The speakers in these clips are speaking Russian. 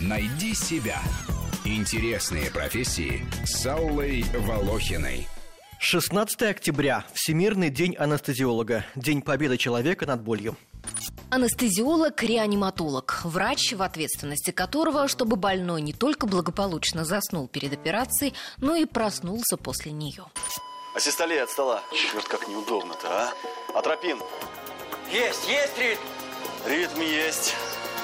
Найди себя. Интересные профессии с Аллой Волохиной. 16 октября. Всемирный день анестезиолога. День победы человека над болью. Анестезиолог-реаниматолог. Врач, в ответственности которого, чтобы больной не только благополучно заснул перед операцией, но и проснулся после нее. Асистолей от стола. Черт, как неудобно-то, а? Атропин. Есть, есть ритм. Ритм есть.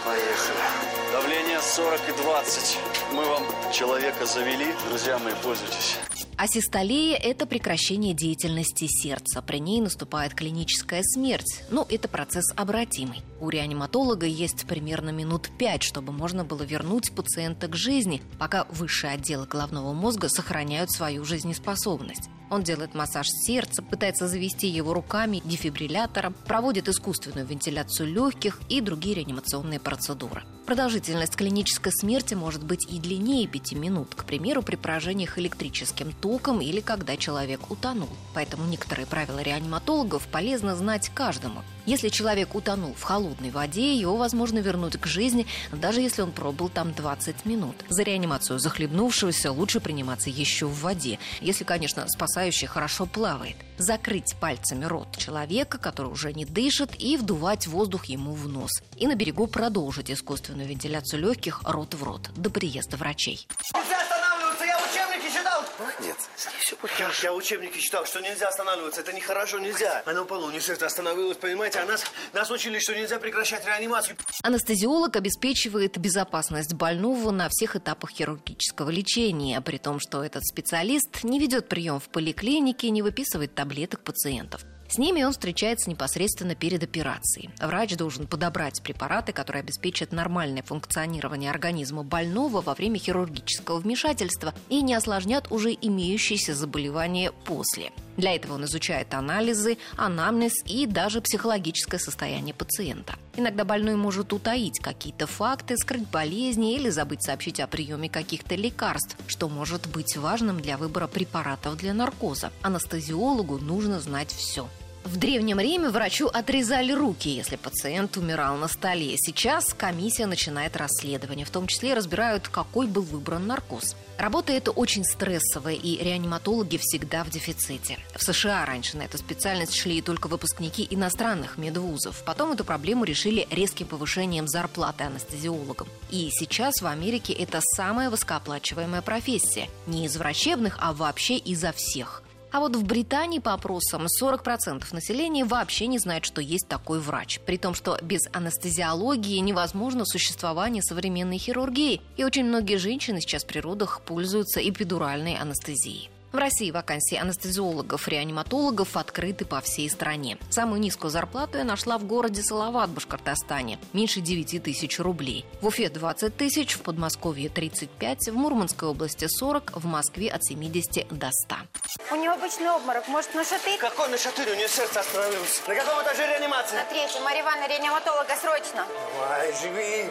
Поехали. Давление 40 и 20. Мы вам человека завели. Друзья мои, пользуйтесь. Асистолия – это прекращение деятельности сердца. При ней наступает клиническая смерть. Но это процесс обратимый. У реаниматолога есть примерно минут пять, чтобы можно было вернуть пациента к жизни, пока высшие отделы головного мозга сохраняют свою жизнеспособность. Он делает массаж сердца, пытается завести его руками дефибриллятором, проводит искусственную вентиляцию легких и другие реанимационные процедуры. Продолжительность клинической смерти может быть и длиннее 5 минут, к примеру, при поражениях электрическим током или когда человек утонул. Поэтому некоторые правила реаниматологов полезно знать каждому. Если человек утонул в холодной воде, его возможно вернуть к жизни, даже если он пробыл там 20 минут. За реанимацию захлебнувшегося лучше приниматься еще в воде, если, конечно, спасающий хорошо плавает. Закрыть пальцами рот человека, который уже не дышит, и вдувать воздух ему в нос. И на берегу продолжить искусственную вентиляцию легких рот в рот до приезда врачей. Нельзя останавливаться, я учебники читал. Нет, все Я, я учебники читал, что нельзя останавливаться. Это нехорошо, нельзя. Оно полу сердце остановилось, понимаете? А нас, нас учили, что нельзя прекращать реанимацию. Анестезиолог обеспечивает безопасность больного на всех этапах хирургического лечения, при том, что этот специалист не ведет прием в поликлинике, не выписывает таблеток пациентов. С ними он встречается непосредственно перед операцией. Врач должен подобрать препараты, которые обеспечат нормальное функционирование организма больного во время хирургического вмешательства и не осложнят уже имеющиеся заболевания после. Для этого он изучает анализы, анамнез и даже психологическое состояние пациента. Иногда больной может утаить какие-то факты, скрыть болезни или забыть сообщить о приеме каких-то лекарств, что может быть важным для выбора препаратов для наркоза. Анестезиологу нужно знать все. В Древнем Риме врачу отрезали руки, если пациент умирал на столе. Сейчас комиссия начинает расследование, в том числе разбирают, какой был выбран наркоз. Работа эта очень стрессовая, и реаниматологи всегда в дефиците. В США раньше на эту специальность шли только выпускники иностранных медвузов. Потом эту проблему решили резким повышением зарплаты анестезиологам. И сейчас в Америке это самая высокооплачиваемая профессия. Не из врачебных, а вообще изо всех. А вот в Британии по опросам 40% населения вообще не знает, что есть такой врач. При том, что без анестезиологии невозможно существование современной хирургии. И очень многие женщины сейчас при родах пользуются эпидуральной анестезией. В России вакансии анестезиологов, реаниматологов открыты по всей стране. Самую низкую зарплату я нашла в городе Салават, Башкортостане. Меньше 9 тысяч рублей. В Уфе 20 тысяч, в Подмосковье 35, в Мурманской области 40, в Москве от 70 до 100. У него обычный обморок. Может, на шатырь? Какой на шатырь? У нее сердце остановилось. На каком этаже реанимации? На третьем. Марья Ивановна, реаниматолога, срочно. Давай, живи.